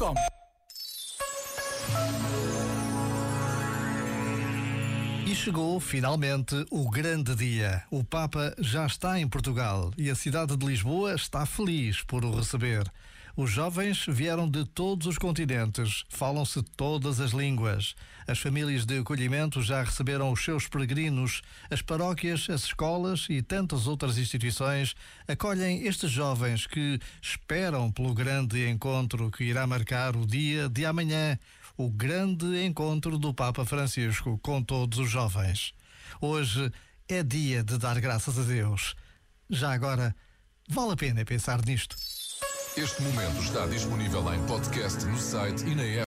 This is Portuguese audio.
come. E chegou finalmente o grande dia. O Papa já está em Portugal e a cidade de Lisboa está feliz por o receber. Os jovens vieram de todos os continentes, falam-se todas as línguas. As famílias de acolhimento já receberam os seus peregrinos, as paróquias, as escolas e tantas outras instituições acolhem estes jovens que esperam pelo grande encontro que irá marcar o dia de amanhã o grande encontro do Papa Francisco com todos os jovens. Hoje é dia de dar graças a Deus. Já agora, vale a pena pensar nisto. Este momento está disponível em podcast no site e na app.